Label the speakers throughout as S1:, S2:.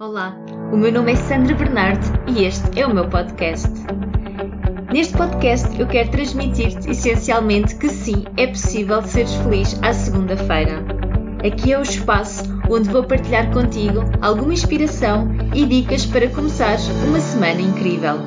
S1: Olá, o meu nome é Sandra Bernardo e este é o meu podcast. Neste podcast eu quero transmitir-te essencialmente que sim, é possível seres feliz à segunda-feira. Aqui é o espaço onde vou partilhar contigo alguma inspiração e dicas para começares uma semana incrível.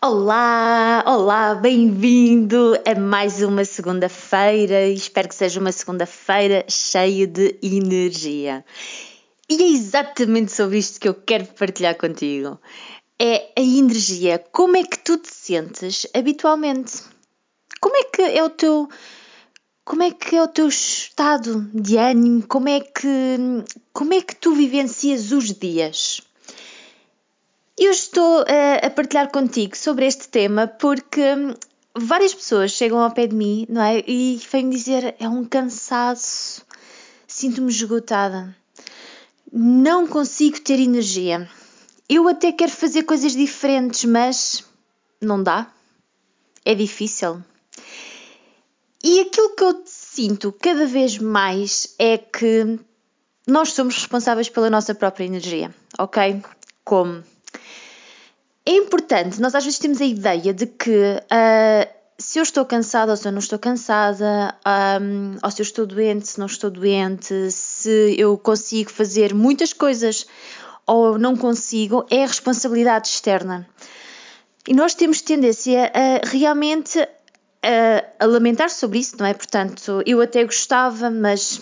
S1: Olá, olá, bem-vindo a mais uma segunda-feira. Espero que seja uma segunda-feira cheia de energia. E é exatamente sobre isto que eu quero partilhar contigo. É a energia. Como é que tu te sentes habitualmente? Como é que é o teu como é que é o teu estado de ânimo? Como é que como é que tu vivencias os dias? Eu estou uh, a partilhar contigo sobre este tema porque hum, várias pessoas chegam ao pé de mim, não é? E vêm dizer: é um cansaço, sinto-me esgotada, não consigo ter energia. Eu até quero fazer coisas diferentes, mas não dá. É difícil. E aquilo que eu sinto cada vez mais é que nós somos responsáveis pela nossa própria energia, ok? Como? Importante, nós às vezes temos a ideia de que uh, se eu estou cansada ou se eu não estou cansada, um, ou se eu estou doente, se não estou doente, se eu consigo fazer muitas coisas ou não consigo, é a responsabilidade externa. E nós temos tendência a realmente a, a lamentar sobre isso, não é? Portanto, eu até gostava, mas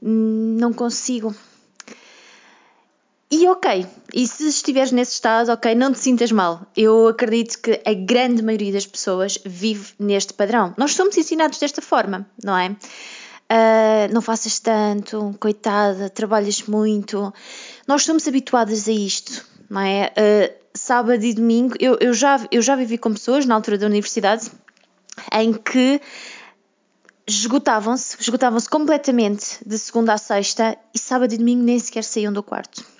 S1: não consigo. E ok, e se estiveres nesse estado, ok, não te sintas mal. Eu acredito que a grande maioria das pessoas vive neste padrão. Nós somos ensinados desta forma, não é? Uh, não faças tanto, coitada, trabalhas muito. Nós somos habituadas a isto, não é? Uh, sábado e domingo, eu, eu, já, eu já vivi com pessoas na altura da universidade em que esgotavam-se, esgotavam-se completamente de segunda a sexta e sábado e domingo nem sequer saíam do quarto.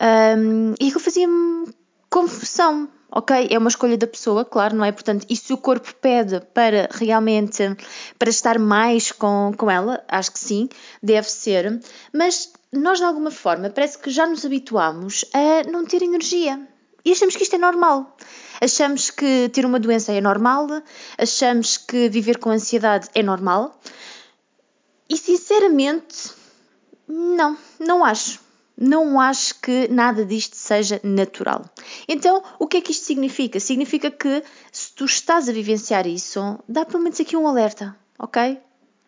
S1: Um, e aquilo fazia-me confusão, ok? É uma escolha da pessoa, claro, não é? Portanto, e se o corpo pede para realmente, para estar mais com, com ela, acho que sim, deve ser, mas nós de alguma forma parece que já nos habituamos a não ter energia e achamos que isto é normal. Achamos que ter uma doença é normal, achamos que viver com ansiedade é normal e sinceramente, não, não acho não acho que nada disto seja natural. Então, o que é que isto significa? Significa que se tu estás a vivenciar isso, dá pelo menos aqui um alerta, ok?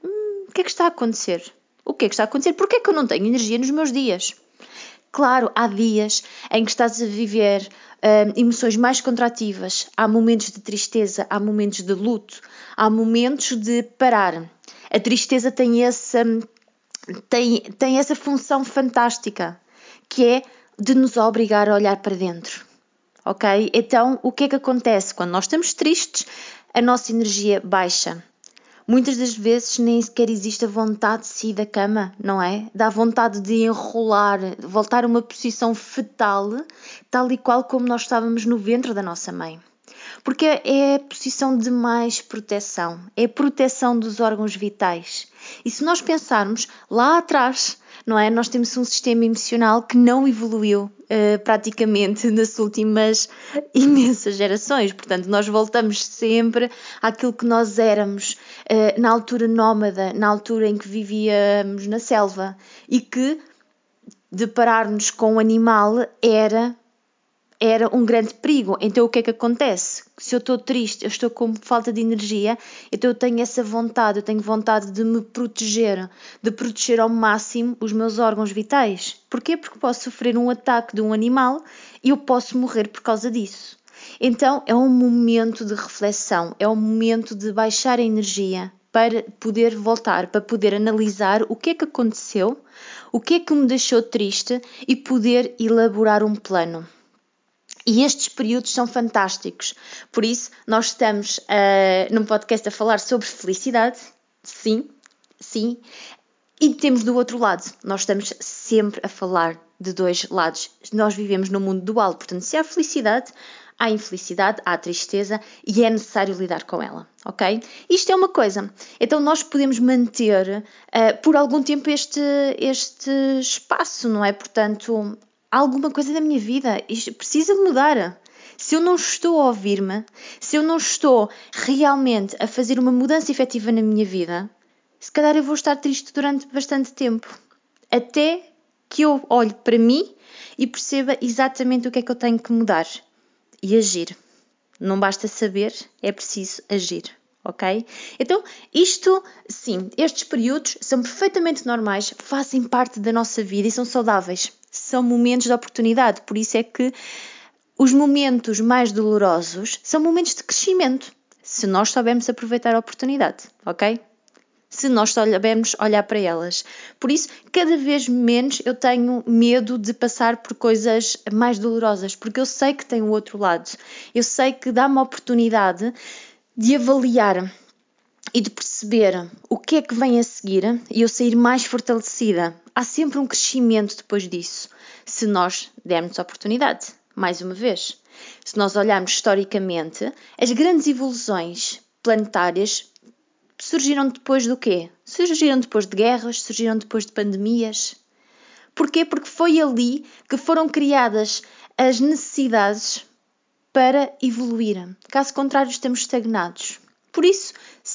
S1: Hum, o que é que está a acontecer? O que é que está a acontecer? Porquê é que eu não tenho energia nos meus dias? Claro, há dias em que estás a viver hum, emoções mais contrativas, há momentos de tristeza, há momentos de luto, há momentos de parar. A tristeza tem essa, tem, tem essa função fantástica que é de nos obrigar a olhar para dentro. Ok? Então, o que é que acontece? Quando nós estamos tristes, a nossa energia baixa. Muitas das vezes nem sequer existe a vontade de sair da cama, não é? Dá vontade de enrolar, voltar a uma posição fetal, tal e qual como nós estávamos no ventre da nossa mãe. Porque é a posição de mais proteção, é a proteção dos órgãos vitais. E se nós pensarmos lá atrás, não é? Nós temos um sistema emocional que não evoluiu uh, praticamente nas últimas imensas gerações. Portanto, nós voltamos sempre àquilo que nós éramos uh, na altura nómada, na altura em que vivíamos na selva e que deparar-nos com o um animal era era um grande perigo. Então o que é que acontece? Se eu estou triste, eu estou com falta de energia, então eu tenho essa vontade, eu tenho vontade de me proteger, de proteger ao máximo os meus órgãos vitais. Porquê? Porque posso sofrer um ataque de um animal e eu posso morrer por causa disso. Então é um momento de reflexão, é um momento de baixar a energia para poder voltar, para poder analisar o que é que aconteceu, o que é que me deixou triste e poder elaborar um plano. E estes períodos são fantásticos. Por isso, nós estamos uh, num podcast a falar sobre felicidade. Sim, sim. E temos do outro lado, nós estamos sempre a falar de dois lados. Nós vivemos num mundo dual, portanto, se há felicidade, há infelicidade, há tristeza e é necessário lidar com ela, ok? Isto é uma coisa. Então nós podemos manter uh, por algum tempo este, este espaço, não é? Portanto, alguma coisa da minha vida isto precisa mudar. Se eu não estou a ouvir-me, se eu não estou realmente a fazer uma mudança efetiva na minha vida, se calhar eu vou estar triste durante bastante tempo. Até que eu olhe para mim e perceba exatamente o que é que eu tenho que mudar e agir. Não basta saber, é preciso agir, ok? Então, isto, sim, estes períodos são perfeitamente normais, fazem parte da nossa vida e são saudáveis. São momentos de oportunidade, por isso é que os momentos mais dolorosos são momentos de crescimento, se nós soubermos aproveitar a oportunidade, ok? Se nós soubermos olhar para elas. Por isso, cada vez menos eu tenho medo de passar por coisas mais dolorosas, porque eu sei que tem o outro lado. Eu sei que dá-me a oportunidade de avaliar e de perceber o que é que vem a seguir e eu sair mais fortalecida. Há sempre um crescimento depois disso, se nós dermos oportunidade mais uma vez. Se nós olharmos historicamente, as grandes evoluções planetárias surgiram depois do quê? Surgiram depois de guerras, surgiram depois de pandemias. Porquê? Porque foi ali que foram criadas as necessidades para evoluir. Caso contrário, estamos estagnados. Por isso,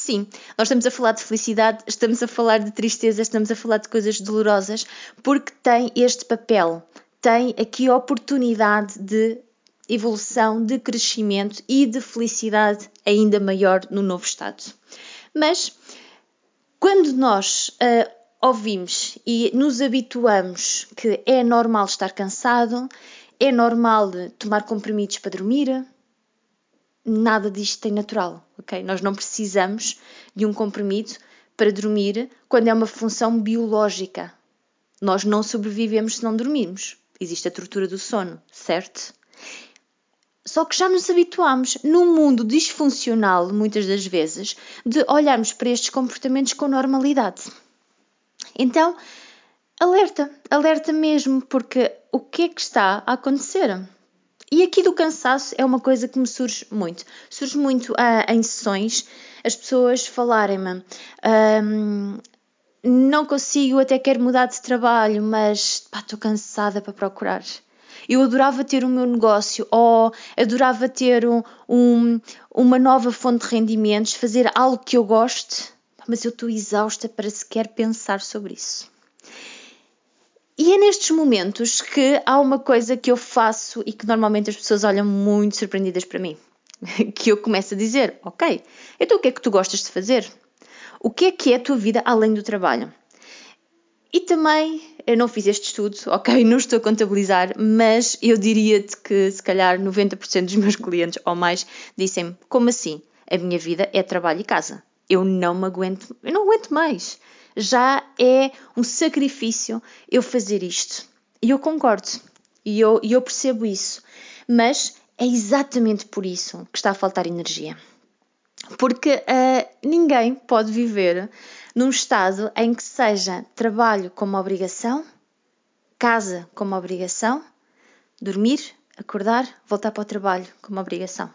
S1: sim, nós estamos a falar de felicidade, estamos a falar de tristeza, estamos a falar de coisas dolorosas, porque tem este papel tem aqui a oportunidade de evolução, de crescimento e de felicidade ainda maior no novo estado. Mas quando nós uh, ouvimos e nos habituamos que é normal estar cansado, é normal tomar comprimidos para dormir, nada disto tem natural, ok? Nós não precisamos de um comprimido para dormir quando é uma função biológica. Nós não sobrevivemos se não dormirmos existe a tortura do sono, certo? Só que já nos habituamos, num mundo disfuncional, muitas das vezes, de olharmos para estes comportamentos com normalidade. Então, alerta, alerta mesmo, porque o que é que está a acontecer? E aqui do cansaço é uma coisa que me surge muito. Surge muito ah, em sessões as pessoas falarem-me. Um, não consigo, até quero mudar de trabalho, mas estou cansada para procurar. Eu adorava ter o meu negócio ou adorava ter um, um, uma nova fonte de rendimentos, fazer algo que eu goste, mas eu estou exausta para sequer pensar sobre isso. E é nestes momentos que há uma coisa que eu faço e que normalmente as pessoas olham muito surpreendidas para mim. Que eu começo a dizer: Ok, então o que é que tu gostas de fazer? O que é que é a tua vida além do trabalho? E também, eu não fiz este estudo, ok, não estou a contabilizar, mas eu diria-te que se calhar 90% dos meus clientes ou mais dissem-me: como assim? A minha vida é trabalho e casa. Eu não me aguento, eu não aguento mais. Já é um sacrifício eu fazer isto. E eu concordo, e eu, eu percebo isso. Mas é exatamente por isso que está a faltar energia. Porque uh, ninguém pode viver num estado em que seja trabalho como obrigação, casa como obrigação, dormir, acordar, voltar para o trabalho como obrigação.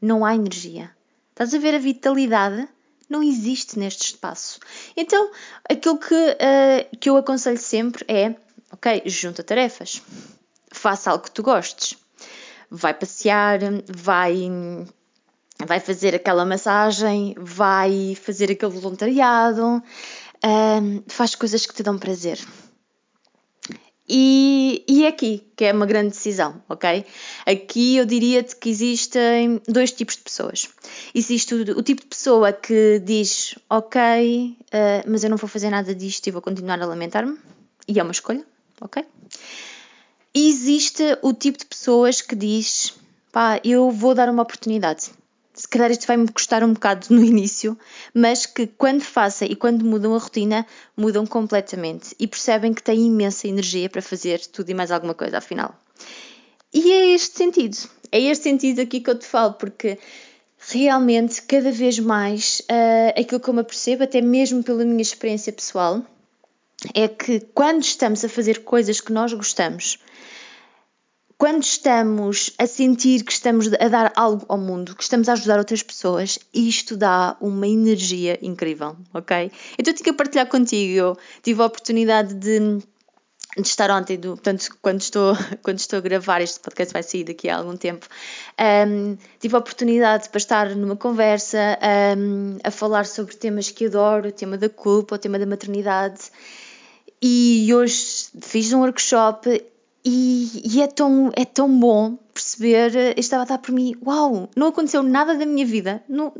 S1: Não há energia. Estás a ver a vitalidade? Não existe neste espaço. Então, aquilo que, uh, que eu aconselho sempre é: ok, junta tarefas, faça algo que tu gostes, vai passear, vai vai fazer aquela massagem, vai fazer aquele voluntariado, um, faz coisas que te dão prazer. E, e é aqui que é uma grande decisão, ok? Aqui eu diria-te que existem dois tipos de pessoas. Existe o, o tipo de pessoa que diz, ok, uh, mas eu não vou fazer nada disto e vou continuar a lamentar-me, e é uma escolha, ok? E existe o tipo de pessoas que diz, pá, eu vou dar uma oportunidade se calhar isto vai-me custar um bocado no início, mas que quando façam e quando mudam a rotina, mudam completamente e percebem que têm imensa energia para fazer tudo e mais alguma coisa, afinal. E é este sentido, é este sentido aqui que eu te falo, porque realmente, cada vez mais, uh, aquilo que eu me apercebo, até mesmo pela minha experiência pessoal, é que quando estamos a fazer coisas que nós gostamos, quando estamos a sentir que estamos a dar algo ao mundo, que estamos a ajudar outras pessoas, isto dá uma energia incrível, ok? Então eu tenho que partilhar contigo. Eu tive a oportunidade de de estar ontem, do, portanto, quando estou, quando estou a gravar, este podcast vai sair daqui a algum tempo, um, tive a oportunidade para estar numa conversa um, a falar sobre temas que adoro, o tema da culpa, o tema da maternidade, e hoje fiz um workshop e, e é, tão, é tão bom perceber, eu estava a dar por mim, uau, não aconteceu nada da minha vida, não,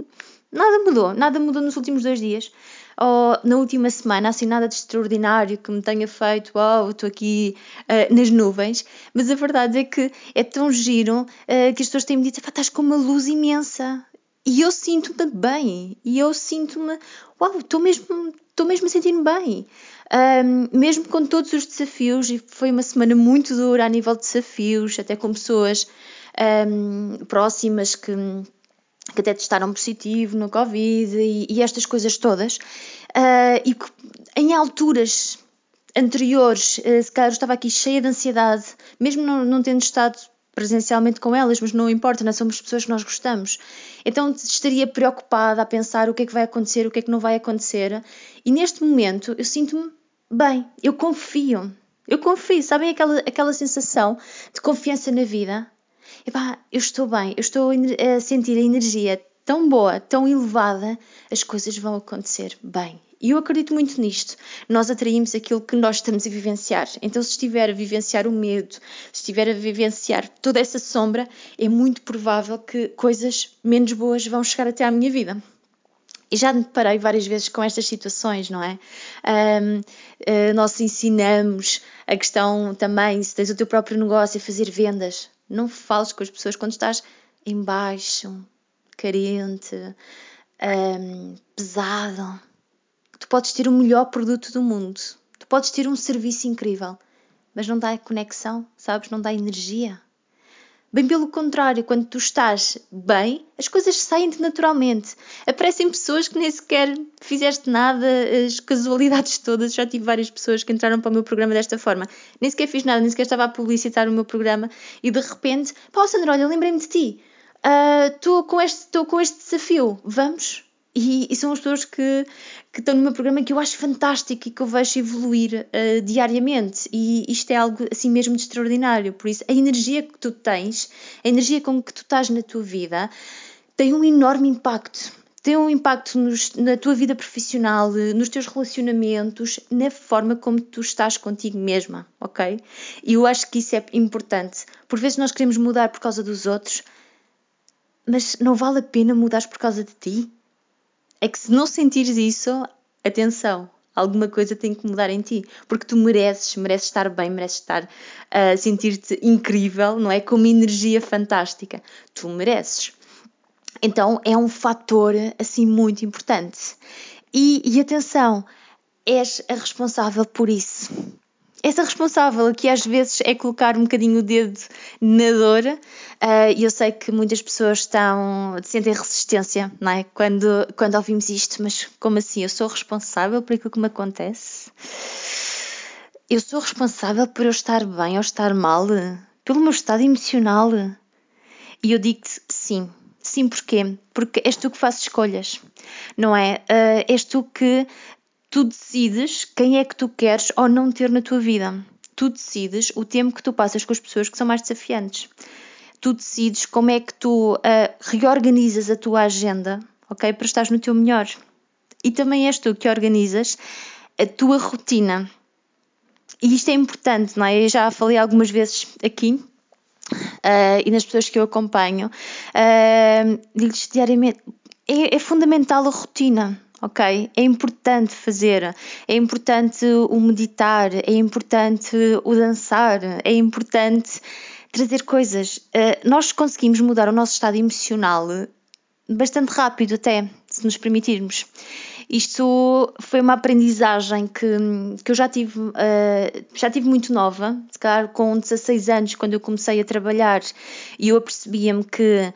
S1: nada mudou, nada mudou nos últimos dois dias, ou na última semana, assim nada de extraordinário que me tenha feito, uau, estou aqui uh, nas nuvens, mas a verdade é que é tão giro uh, que as pessoas têm-me dito, estás com uma luz imensa. E eu sinto-me bem, e eu sinto-me, uau, estou mesmo, estou mesmo a sentir-me bem. Um, mesmo com todos os desafios, e foi uma semana muito dura a nível de desafios, até com pessoas um, próximas que que até testaram positivo no Covid e, e estas coisas todas. Uh, e que, em alturas anteriores, uh, se calhar eu estava aqui cheia de ansiedade, mesmo não, não tendo estado presencialmente com elas, mas não importa, não somos pessoas que nós gostamos. Então estaria preocupada a pensar o que é que vai acontecer, o que é que não vai acontecer. E neste momento eu sinto-me bem, eu confio. Eu confio, sabem aquela, aquela sensação de confiança na vida? epá, eu estou bem, eu estou a sentir a energia tão boa, tão elevada, as coisas vão acontecer bem. E eu acredito muito nisto. Nós atraímos aquilo que nós estamos a vivenciar. Então, se estiver a vivenciar o medo, se estiver a vivenciar toda essa sombra, é muito provável que coisas menos boas vão chegar até à minha vida. E já me deparei várias vezes com estas situações, não é? Um, eh, nós ensinamos a questão também, se tens o teu próprio negócio, a fazer vendas. Não fales com as pessoas quando estás em baixo, carente, um, pesado. Podes ter o melhor produto do mundo, tu podes ter um serviço incrível, mas não dá conexão, sabes? Não dá energia. Bem pelo contrário, quando tu estás bem, as coisas saem-te naturalmente. Aparecem pessoas que nem sequer fizeste nada, as casualidades todas. Já tive várias pessoas que entraram para o meu programa desta forma. Nem sequer fiz nada, nem sequer estava a publicitar o meu programa e de repente, pá, Sandra, olha, lembrei-me de ti. Estou uh, com, este, com este desafio. Vamos? E, e, são as pessoas que, que estão no meu programa que eu acho fantástico e que eu vejo evoluir uh, diariamente. E isto é algo assim mesmo de extraordinário. Por isso, a energia que tu tens, a energia com que tu estás na tua vida, tem um enorme impacto. Tem um impacto nos, na tua vida profissional, nos teus relacionamentos, na forma como tu estás contigo mesma, ok? E eu acho que isso é importante. Por vezes nós queremos mudar por causa dos outros, mas não vale a pena mudar por causa de ti? É que se não sentires isso, atenção, alguma coisa tem que mudar em ti, porque tu mereces, mereces estar bem, mereces estar a uh, sentir-te incrível, não é? Com uma energia fantástica. Tu mereces. Então é um fator assim muito importante. E, e atenção, és a responsável por isso essa responsável que às vezes é colocar um bocadinho o dedo na dor uh, e eu sei que muitas pessoas estão sentem resistência não é? quando, quando ouvimos isto mas como assim? Eu sou responsável por aquilo que me acontece? Eu sou responsável por eu estar bem ou estar mal? Pelo meu estado emocional? E eu digo-te sim. Sim, porquê? Porque és tu que fazes escolhas, não é? Uh, és tu que Tu decides quem é que tu queres ou não ter na tua vida. Tu decides o tempo que tu passas com as pessoas que são mais desafiantes. Tu decides como é que tu uh, reorganizas a tua agenda, ok? Para estar no teu melhor. E também és tu que organizas a tua rotina. E isto é importante, não é? Eu já falei algumas vezes aqui uh, e nas pessoas que eu acompanho, uh, digo-lhes diariamente: é, é fundamental a rotina ok? É importante fazer, é importante o meditar, é importante o dançar, é importante trazer coisas. Uh, nós conseguimos mudar o nosso estado emocional bastante rápido, até, se nos permitirmos. Isto foi uma aprendizagem que, que eu já tive, uh, já tive muito nova, se calhar com 16 anos, quando eu comecei a trabalhar, e eu apercebia-me que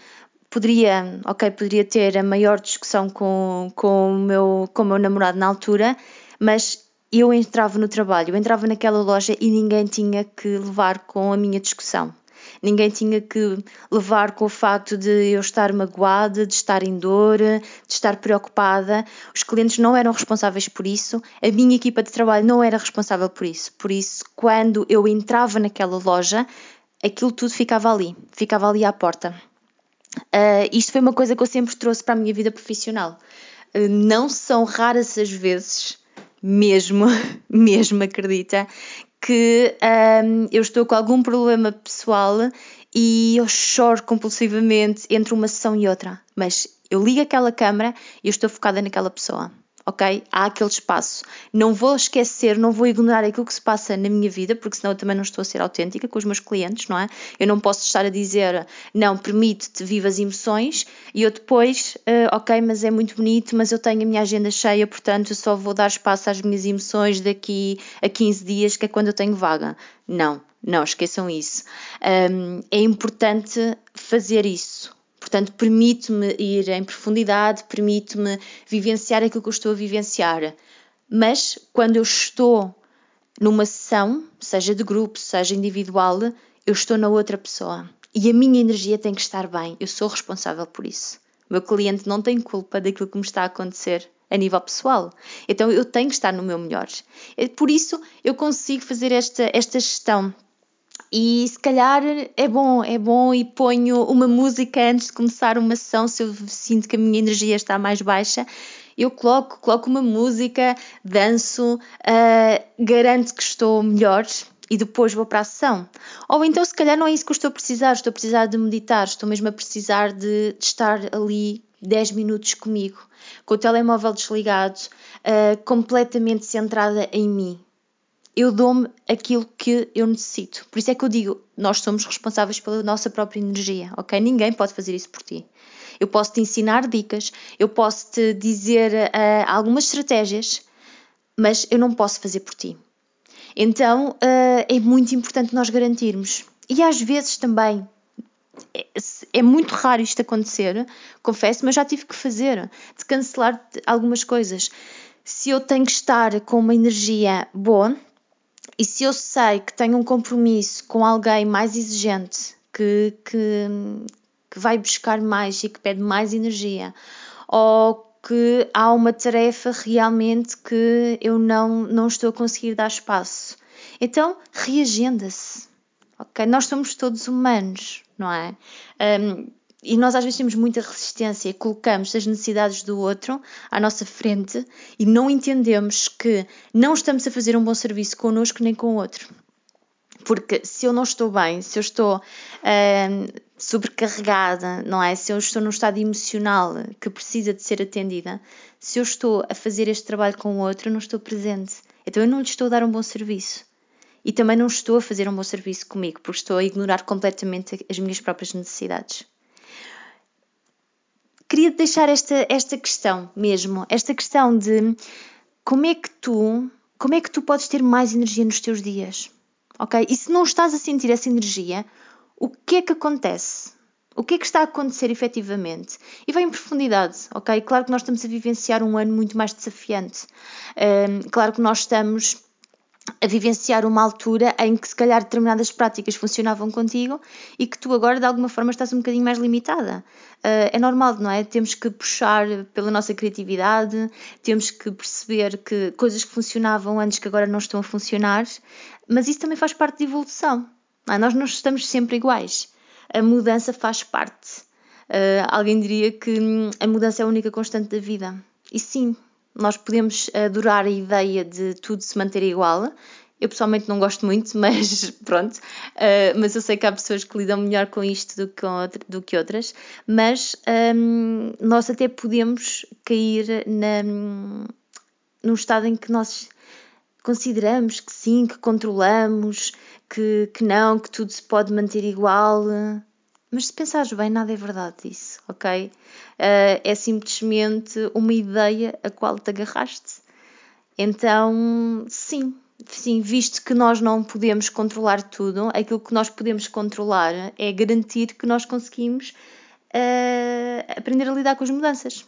S1: poderia, ok, poderia ter a maior discussão com, com, o meu, com o meu namorado na altura, mas eu entrava no trabalho, eu entrava naquela loja e ninguém tinha que levar com a minha discussão. ninguém tinha que levar com o facto de eu estar magoada, de estar em dor, de estar preocupada. Os clientes não eram responsáveis por isso, a minha equipa de trabalho não era responsável por isso. Por isso, quando eu entrava naquela loja, aquilo tudo ficava ali, ficava ali à porta. Uh, isto foi uma coisa que eu sempre trouxe para a minha vida profissional. Uh, não são raras as vezes, mesmo, mesmo acredita, que um, eu estou com algum problema pessoal e eu choro compulsivamente entre uma sessão e outra. Mas eu ligo aquela câmera e eu estou focada naquela pessoa ok? Há aquele espaço. Não vou esquecer, não vou ignorar aquilo que se passa na minha vida, porque senão eu também não estou a ser autêntica com os meus clientes, não é? Eu não posso estar a dizer, não, permite-te vivas emoções, e eu depois, uh, ok, mas é muito bonito, mas eu tenho a minha agenda cheia, portanto eu só vou dar espaço às minhas emoções daqui a 15 dias, que é quando eu tenho vaga. Não, não, esqueçam isso. Um, é importante fazer isso, Portanto, permite-me ir em profundidade, permite-me vivenciar aquilo que eu estou a vivenciar. Mas quando eu estou numa sessão, seja de grupo, seja individual, eu estou na outra pessoa. E a minha energia tem que estar bem. Eu sou responsável por isso. O meu cliente não tem culpa daquilo que me está a acontecer a nível pessoal. Então eu tenho que estar no meu melhor. Por isso eu consigo fazer esta, esta gestão e se calhar é bom, é bom e ponho uma música antes de começar uma sessão, se eu sinto que a minha energia está mais baixa, eu coloco, coloco uma música, danço, uh, garanto que estou melhor e depois vou para a sessão. Ou então, se calhar, não é isso que eu estou a precisar, estou a precisar de meditar, estou mesmo a precisar de, de estar ali 10 minutos comigo, com o telemóvel desligado, uh, completamente centrada em mim eu dou-me aquilo que eu necessito. Por isso é que eu digo, nós somos responsáveis pela nossa própria energia, ok? Ninguém pode fazer isso por ti. Eu posso te ensinar dicas, eu posso te dizer uh, algumas estratégias, mas eu não posso fazer por ti. Então uh, é muito importante nós garantirmos. E às vezes também é, é, muito raro isto acontecer, confesso, mas já tive que fazer, de cancelar algumas coisas. Se eu tenho que estar com uma energia boa, e se eu sei que tenho um compromisso com alguém mais exigente, que, que, que vai buscar mais e que pede mais energia, ou que há uma tarefa realmente que eu não, não estou a conseguir dar espaço. Então, reagenda-se. Ok? Nós somos todos humanos, não é? Um, e nós às vezes temos muita resistência, colocamos as necessidades do outro à nossa frente e não entendemos que não estamos a fazer um bom serviço connosco nem com o outro. Porque se eu não estou bem, se eu estou uh, sobrecarregada, não é? Se eu estou num estado emocional que precisa de ser atendida, se eu estou a fazer este trabalho com o outro, eu não estou presente. Então eu não lhe estou a dar um bom serviço. E também não estou a fazer um bom serviço comigo, porque estou a ignorar completamente as minhas próprias necessidades queria deixar esta, esta questão mesmo, esta questão de como é que tu, como é que tu podes ter mais energia nos teus dias, ok? E se não estás a sentir essa energia, o que é que acontece? O que é que está a acontecer efetivamente? E vai em profundidade, ok? Claro que nós estamos a vivenciar um ano muito mais desafiante. Um, claro que nós estamos a vivenciar uma altura em que se calhar determinadas práticas funcionavam contigo e que tu agora de alguma forma estás um bocadinho mais limitada. Uh, é normal, não é? Temos que puxar pela nossa criatividade, temos que perceber que coisas que funcionavam antes que agora não estão a funcionar, mas isso também faz parte de evolução. Não é? Nós não estamos sempre iguais. A mudança faz parte. Uh, alguém diria que hum, a mudança é a única constante da vida. E sim, nós podemos adorar a ideia de tudo se manter igual. Eu pessoalmente não gosto muito, mas pronto. Uh, mas eu sei que há pessoas que lidam melhor com isto do que, outra, do que outras. Mas um, nós até podemos cair na, num estado em que nós consideramos que sim, que controlamos, que, que não, que tudo se pode manter igual. Mas se pensares bem, nada é verdade disso, ok? Uh, é simplesmente uma ideia a qual te agarraste. Então, sim, sim, visto que nós não podemos controlar tudo, aquilo que nós podemos controlar é garantir que nós conseguimos uh, aprender a lidar com as mudanças.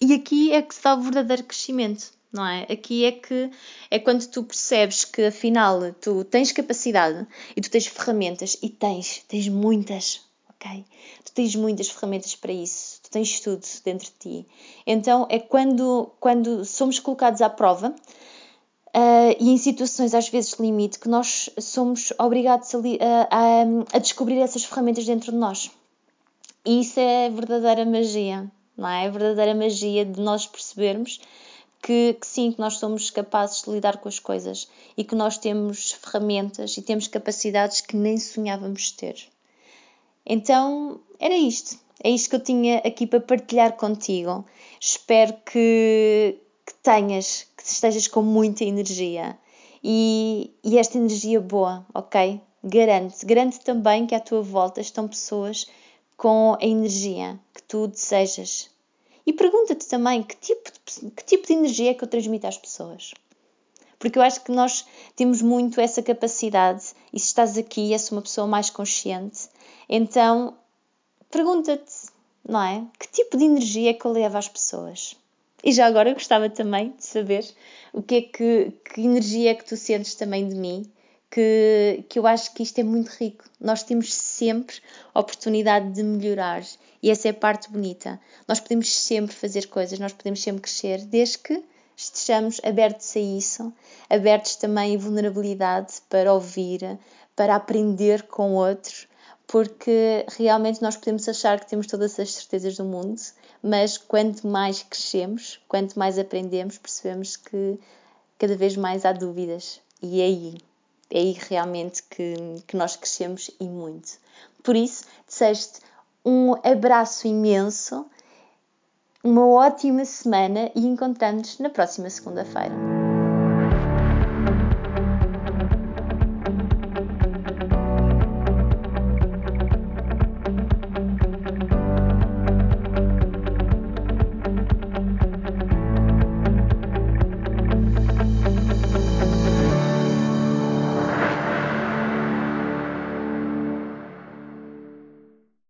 S1: E aqui é que se dá o verdadeiro crescimento, não é? Aqui é que é quando tu percebes que afinal tu tens capacidade e tu tens ferramentas e tens, tens muitas, ok? Tu tens muitas ferramentas para isso, tu tens tudo dentro de ti. Então é quando, quando somos colocados à prova uh, e em situações às vezes limite que nós somos obrigados a, a, a descobrir essas ferramentas dentro de nós. E isso é verdadeira magia, não é? A verdadeira magia de nós percebermos que, que, sim, que nós somos capazes de lidar com as coisas e que nós temos ferramentas e temos capacidades que nem sonhávamos ter. Então, era isto. É isto que eu tinha aqui para partilhar contigo. Espero que, que tenhas, que estejas com muita energia e, e esta energia boa, ok? Garante, garante também que à tua volta estão pessoas com a energia que tu desejas. E pergunta-te também que tipo, de, que tipo de energia é que eu transmito às pessoas. Porque eu acho que nós temos muito essa capacidade, e se estás aqui és uma pessoa mais consciente, então pergunta-te, não é? Que tipo de energia é que eu levo às pessoas? E já agora eu gostava também de saber o que é que, que energia é que tu sentes também de mim, que, que eu acho que isto é muito rico. Nós temos sempre a oportunidade de melhorar e essa é a parte bonita. Nós podemos sempre fazer coisas, nós podemos sempre crescer, desde que estejamos abertos a isso, abertos também em vulnerabilidade para ouvir, para aprender com outros, porque realmente nós podemos achar que temos todas as certezas do mundo, mas quanto mais crescemos, quanto mais aprendemos, percebemos que cada vez mais há dúvidas. E é aí, é aí realmente que, que nós crescemos e muito. Por isso, desejo-te um abraço imenso, uma ótima semana e encontramos-nos na próxima segunda-feira.